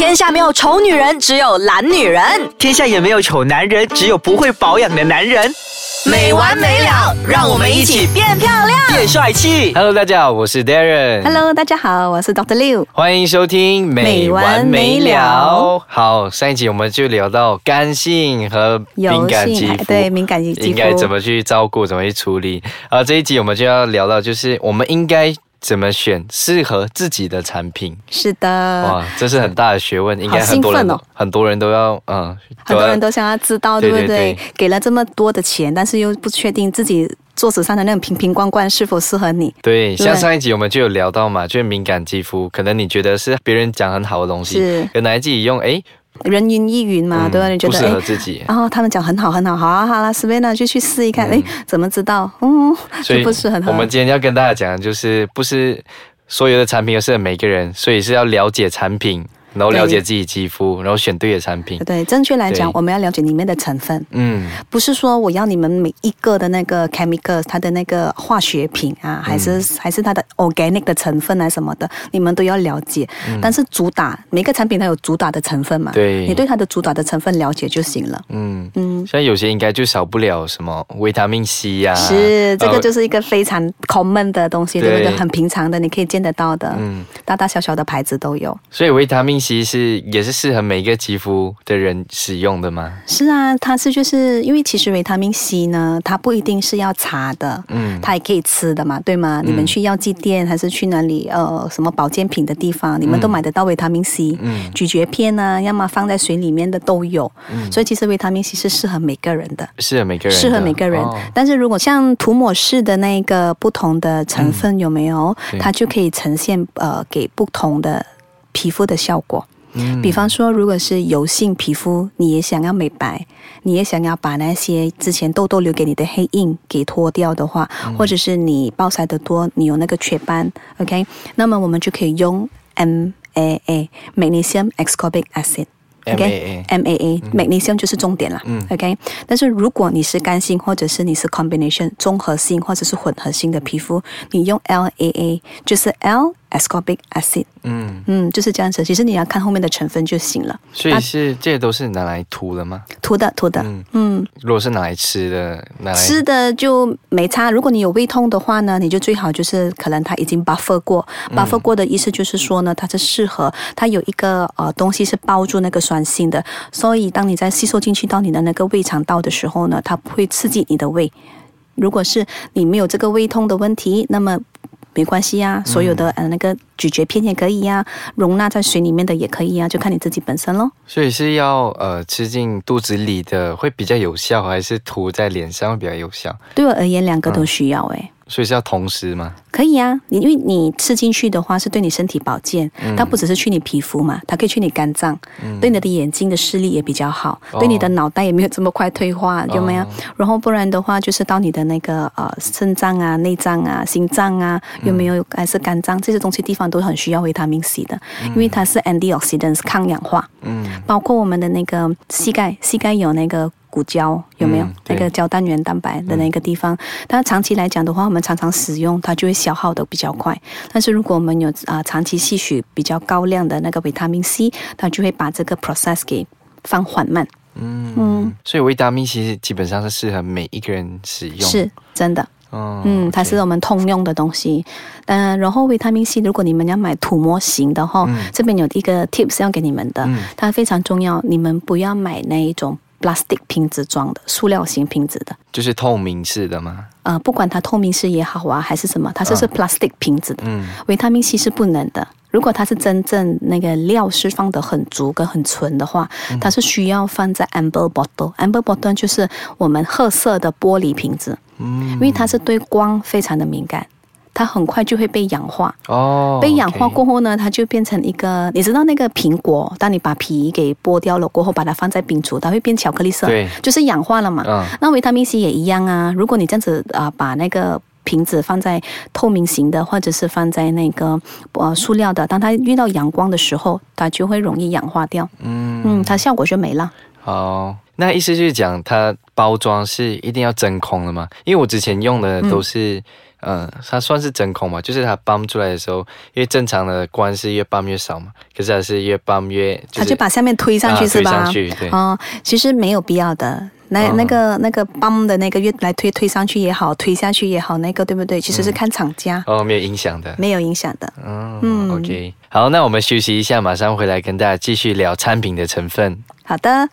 天下没有丑女人，只有懒女人。天下也没有丑男人，只有不会保养的男人。没完没了，让我们一起变漂亮。变帅气。Hello，大家好，我是 Darren。Hello，大家好，我是 Doctor Liu。欢迎收听《没完没了好，上一集我们就聊到干性和敏感肌肤，对敏感肌肤应该怎么去照顾，怎么去处理。啊，这一集我们就要聊到，就是我们应该怎么选适合自己的产品。是的，哇，这是很大的学问，应该很多人、很多人都要嗯，很多人都想要知道，对对对不对？对给了这么多的钱，但是又不确定自己桌子上的那种瓶瓶罐罐是否适合你。对，像上一集我们就有聊到嘛，就是敏感肌肤，可能你觉得是别人讲很好的东西是，可能自己用，哎，人云亦云嘛，嗯对吧？你觉得不适合哎自己。然后他们讲很好很好，好啊好啦，随便呢就去试一看，哎、怎么知道？嗯，所以就不是很好。我们今天要跟大家讲的就是，不是所有的产品都适合每个人，所以是要了解产品，然后了解自己肌肤，然后选对的产品。对，正确来讲，我们要了解里面的成分，嗯，不是说我要你们每一个的那个 chemical，它的那个化学品啊，还是、还是它的 organic 的成分啊什么的，你们都要了解。但是主打每个产品它有主打的成分嘛，对。你对它的主打的成分了解就行了。嗯，嗯，像有些应该就少不了什么维他命 C 呀、是，这个呃就是一个非常 common 的东西，对不对？对。很平常的，你可以见得到的，嗯，大大小小的牌子都有。所以维他命 C 是也是适合每一个肌肤的人使用的吗？是啊，它是就是因为其实维他命 C 呢，它不一定是要擦的，嗯。它也可以吃的嘛，对吗？你们去药剂店还是去哪里呃什么保健品的地方，你们都买得到维他命 C，、嗯。咀嚼片啊，要么放在水里面的都有，所以其实维他命 C 是适合每个人的。适合每个人，适合每个人，哦。但是如果像涂抹式的那个不同的成分有没有，对。它就可以呈现呃给不同的皮肤的效果。嗯。比方说，如果是油性皮肤，你也想要美白，你也想要把那些之前痘痘留给你的黑印给脱掉的话，嗯。或者是你暴晒的多，你有那个雀斑，OK，那么我们就可以用 MAA Magnesium Ascorbic Acid。MAA MAA magnesium 就是重点啦、嗯。O k 但是如果你是干性，或者是你是 combination 综合性或者是混合性的皮肤，你用 LAA 就是 L ascorbic acid，嗯，嗯，就是这样子。其实你要看后面的成分就行了。所以是这些都是拿来涂的吗？涂的涂的，嗯嗯，如果是拿来吃的，拿来吃的就没差。如果你有胃痛的话呢，你就最好就是可能它已经 buffer 过、b u f f e r 过的意思就是说呢，它是适合它有一个呃东西是包住那个酸性的，所以当你在吸收进去到你的那个胃肠道的时候呢，它不会刺激你的胃。如果是你没有这个胃痛的问题，那么没关系呀、所有的呃那个咀嚼片也可以呀、容纳在水里面的也可以呀、就看你自己本身咯。所以是要呃吃进肚子里的会比较有效，还是涂在脸上会比较有效？对我而言，两个都需要诶。所以是要同时吗？可以啊，你因为你吃进去的话是对你身体保健，它不只是去你皮肤嘛，它可以去你肝脏，对你的眼睛的视力也比较好，哦。对你的脑袋也没有这么快退化，有没有？哦然后不然的话，就是到你的那个呃肾脏啊、内脏啊、心脏啊，有没有还是肝脏这些东西地方都很需要维他命 C 的，因为它是 antioxidants 抗氧化，嗯，包括我们的那个膝盖，膝盖有那个骨胶，有没有？嗯那个胶单元蛋白的那个地方，它长期来讲的话，我们常常使用，它就会消耗的比较快。但是如果我们有啊、长期吸取比较高量的那个维他命 C，它就会把这个 process 给放缓慢。嗯所以维他命其实基本上是适合每一个人使用。，是真的。哦嗯，它是我们通用的东西。嗯、然后维他命 C，如果你们要买土模型的话，这边有一个 tips 要给你们的，嗯它非常重要，你们不要买那一种 plastic 瓶子装的，塑料型瓶子的。就是透明式的吗。呃，不管它透明式也好啊，还是什么，它是是 plastic 瓶子的，嗯维他命 C 是不能的。如果它是真正那个料是放得很足跟很纯的话，它是需要放在 amber bottle。amber bottle 就是我们褐色的玻璃瓶子，嗯因为它是对光非常的敏感，它很快就会被氧化。哦，被氧化过后呢，它就变成一个，你知道那个苹果，当你把皮给剥掉了过后，把它放在冰橱，它会变巧克力色，对就是氧化了嘛。嗯那维他命 C 也一样啊，如果你这样子啊、把那个瓶子放在透明型的，或者是放在那个呃塑料的，当它遇到阳光的时候，它就会容易氧化掉，嗯嗯，它效果就没了。好，那意思就是讲它包装是一定要真空的吗？因为我之前用的都是嗯，它算是真空嘛，就是它泵出来的时候，因为正常的光是越泵越少嘛，可是它是越泵越，它就把下面推上去、啊是吧？推上去对哦，其实没有必要的。那、哦那个那个泵的那个越来推推上去也好，推下去也好，那个对不对？其实是看厂家，哦没有影响的。没有影响的。嗯嗯 o k 好，那我们休息一下，马上回来跟大家继续聊产品的成分。好的，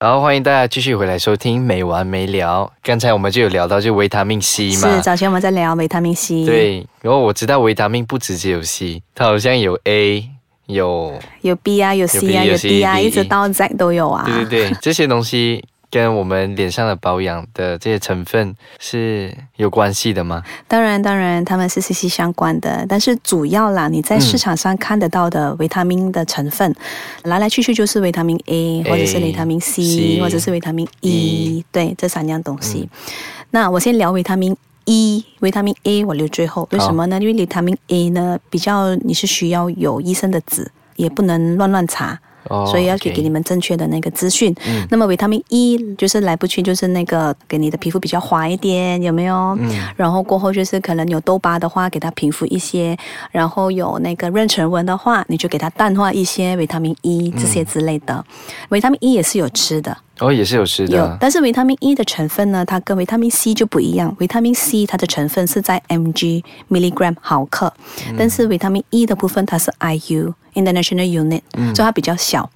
好，欢迎大家继续回来收听没完没了。刚才我们就有聊到就维他命 C 嘛，是早前我们在聊维他命 C，，对，然后我知道维他命不只只有 C，它好像有 A，有，有 B 啊，有 C 啊，有 D 啊，一直到 Z 都有啊。对对对，这些东西跟我们脸上的保养的这些成分是有关系的吗？当然，当然，它们是息息相关的，但是主要啦，你在市场上看得到的维他命的成分，来来去去就是维他命 A，A 或者是维他命 C，, C 或者是维他命 E E，对，这三样东西。那我先聊维他命 E，维他命 A 我留最后，为什么呢？因为维他命 A 呢，比较你是需要有医生的纸，也不能乱乱查。哦所以要给给你们正确的那个资讯。嗯那么维他命 E 就是来不去，就是那个给你的皮肤比较滑一点，有没有？嗯然后过后就是可能有痘疤的话，给它平复一些；然后有那个妊娠纹的话，你就给它淡化一些维他命 E 这些之类的。维他命 E 也是有吃的，哦，也是有吃有的，，但是维他命 E 的成分呢，它跟维他命 C 就不一样。维他命 C 它的成分是在 mg milligram 毫克，但是维他命 E 的部分它是 IU international unit，、所以它比较小。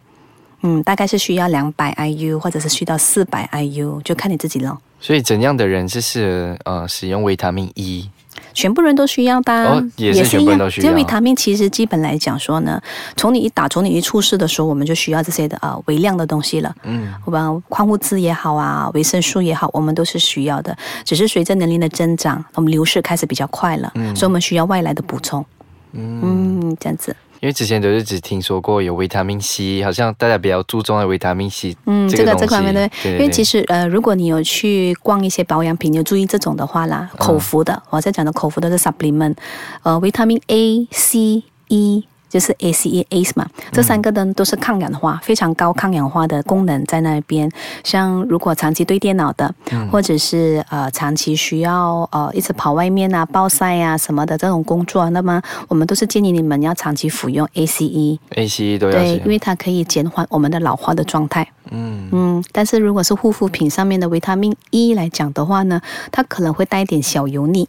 嗯，大概是需要两百 IU 或者是需要四百 IU，就看你自己了。所以怎样的人是适合呃使用维他命 E？全部人都需要的啊、哦也是全部人都需要因为维他命其实基本来讲说呢，从你一打，从你一出世的时候，我们就需要这些的呃微量的东西了。嗯，我们矿物质也好啊，维生素也好，我们都是需要的。只是随着年龄的增长，我们流失开始比较快了，所以我们需要外来的补充。嗯，这样子。因为之前都是只听说过有维他命 C，好像大家比较注重的维他命 C，嗯，这个这方面的，对。对因为其对。实呃，如果你有去逛一些保养品，你有注意这种的话啦，口服的，我在讲的口服的是 supplement，呃，维他命 A、C、E。就是 ACE、ACE 嘛，这三个灯都是抗氧化，非常高抗氧化的功能在那边。像如果长期对电脑的，或者是呃长期需要呃一直跑外面啊、暴晒啊什么的这种工作，那么我们都是建议你们要长期服用 ACE。，AC 都要对，因为它可以减缓我们的老化的状态。嗯嗯，但是如果是护肤品上面的维他命 E 来讲的话呢，它可能会带一点小油腻。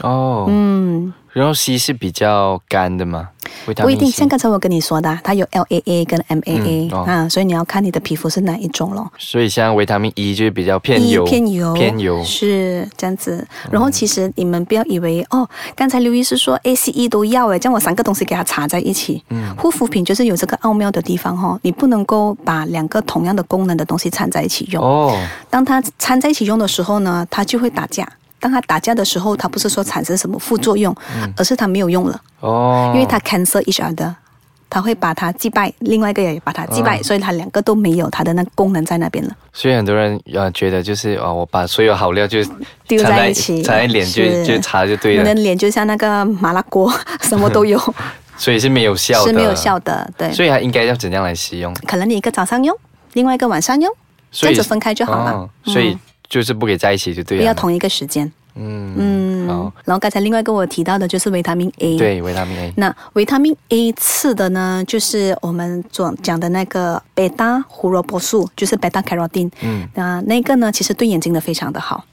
哦，嗯，然后 C 是比较干的嘛，维他命不一定。像刚才我跟你说的啊，它有 LAA 跟 MAA、嗯哦啊，所以你要看你的皮肤是哪一种咯。所以像维他命 E 就是比较偏 E 油，偏油，偏油是这样子。然后其实你们不要以为哦，刚才刘医师说 ACE 都要诶，这样我三个东西给它插在一起。嗯，护肤品就是有这个奥妙的地方哈、哦，你不能够把两个同样的功能的东西掺在一起用。哦，当它掺在一起用的时候呢，它就会打架。当他打架的时候，他不是说产生什么副作用，而是他没有用了，哦，因为他 cancel each other，他会把它击败，另外一个也把它击败，所以他两个都没有他的那个功能在那边了。所以很多人呃觉得就是哦，我把所有好料就丢在一起擦在脸就就擦就对了你的了，脸就像那个麻辣锅，什么都有，所以是没有效的，是没有效的。对，所以它应该要怎样来使用？可能你一个早上用，另外一个晚上用，这样子分开就好了。哦所以就是不可以在一起就对了，不要同一个时间。嗯嗯好，然后刚才另外跟我提到的就是维他命 A。。对维他命 A 那维他命 A 次的呢，就是我们所讲的那个贝塔胡萝卜素，就是贝塔 carotene。嗯，那那个呢，其实对眼睛的非常的好，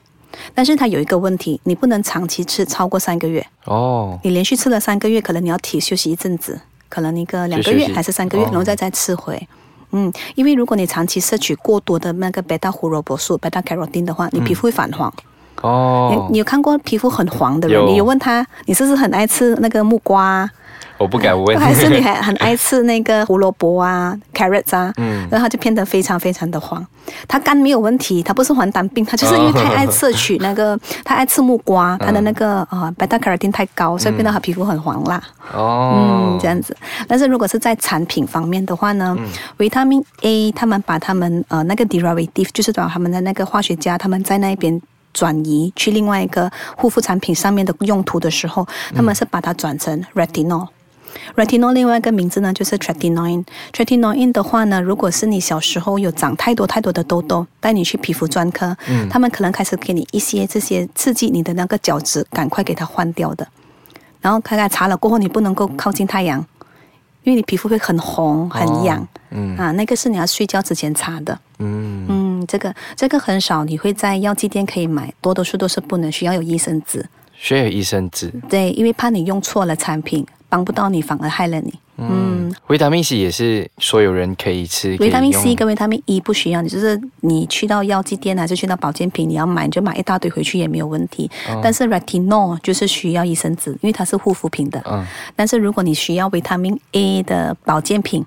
但是它有一个问题，你不能长期吃超过三个月。哦你连续吃了三个月，可能你要体休息一阵子，可能一个两个月还是三个月，哦然后再再吃回。嗯，因为如果你长期摄取过多的那个贝塔胡萝卜素、贝塔 carotene 的话，你皮肤会泛黄。哦你，你有看过皮肤很黄的人？有你有问他，你是不是很爱吃那个木瓜啊？我不敢问，还是你还很爱吃那个胡萝卜啊、carrots 啊？嗯然后它就变得非常非常的黄。他肝没有问题，他不是黄疸病，他就是因为太爱摄取那个，他爱吃木瓜，他的那个啊贝塔 carotene 太高，所以变得他皮肤很黄啦。哦，嗯，这样子。但是如果是在产品方面的话呢，维他命 A 他们把他们呃那个 derivative，就是把他们的那个化学家他们在那边。转移去另外一个护肤产品上面的用途的时候，他们是把它转成 retinol。retinol 另外一个名字呢就是 tretinoin。tretinoin 的话呢，如果是你小时候有长太多太多的痘痘，带你去皮肤专科，嗯他们可能开始给你一些这些刺激你的那个角质，赶快给它换掉的。然后看看擦了过后，你不能够靠近太阳，因为你皮肤会很红很痒、嗯啊，那个是你要睡觉之前擦的。嗯，嗯，这个这个很少，你会在药剂店可以买，多多数都是不能，需要有医生纸。需要有医生纸。对，因为怕你用错了产品，帮不到你，反而害了你。嗯，维他命 C 也是所有人可以吃，维他命 C 跟维他命 E 不需要，你就是你去到药剂店还是去到保健品，你要买你就买一大堆回去也没有问题。但是 retinol 就是需要益生纸，因为它是护肤品的。嗯但是如果你需要维他命 A 的保健品。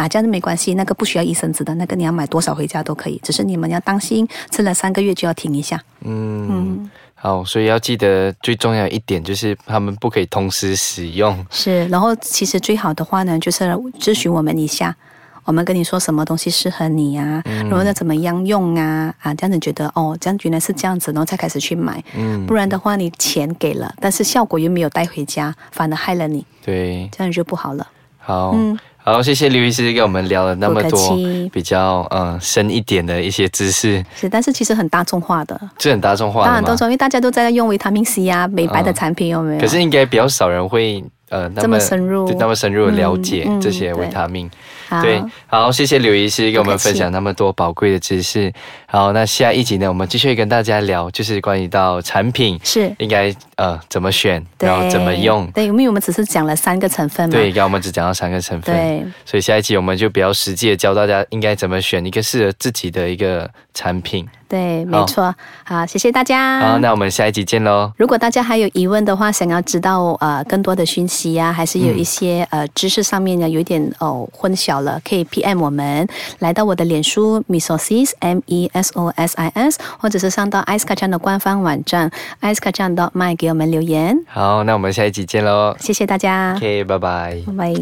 啊，这样子没关系，那个不需要医生纸的，那个你要买多少回家都可以，只是你们要当心，吃了三个月就要停一下。嗯，好，所以要记得最重要一点就是他们不可以同时使用。是，然后其实最好的话呢，就是咨询我们一下，我们跟你说什么东西适合你呀、然后呢怎么样用啊啊，这样子觉得哦，这样原来是这样子，然后才开始去买，嗯，不然的话你钱给了，但是效果又没有带回家，反而害了你，对，这样就不好了。好，嗯好，谢谢刘医师跟我们聊了那么多比较嗯深一点的一些知识，是，但是其实很大众化的，这很大众化的然大众，因为大家都在用维他命 C 啊、美白的嗯产品，有没有？可是应该比较少人会呃那这么深入。对那么深入的了解这些维他命。好对，好，谢谢刘医师给我们分享那么多宝贵的知识。好，那下一集呢，我们继续跟大家聊，就是关于到产品是。应该呃怎么选，然后怎么用。对，因为我们只是讲了三个成分嘛。对，刚刚我们只讲到三个成分，对，所以下一集我们就比较实际的教大家应该怎么选一个适合自己的一个产品。对，没错。好，谢谢大家。好，那我们下一集见喽。如果大家还有疑问的话，想要知道呃更多的讯息呀、还是有一些、呃知识上面呢有一点哦混淆了，可以 PM 我们，来到我的脸书 Mesosis M E S O S I S，或者是上到 Ice Kacang 的官方网站 Ice Kacang dot my 给我们留言。好，那我们下一集见喽。谢谢大家，OK，拜拜。拜拜。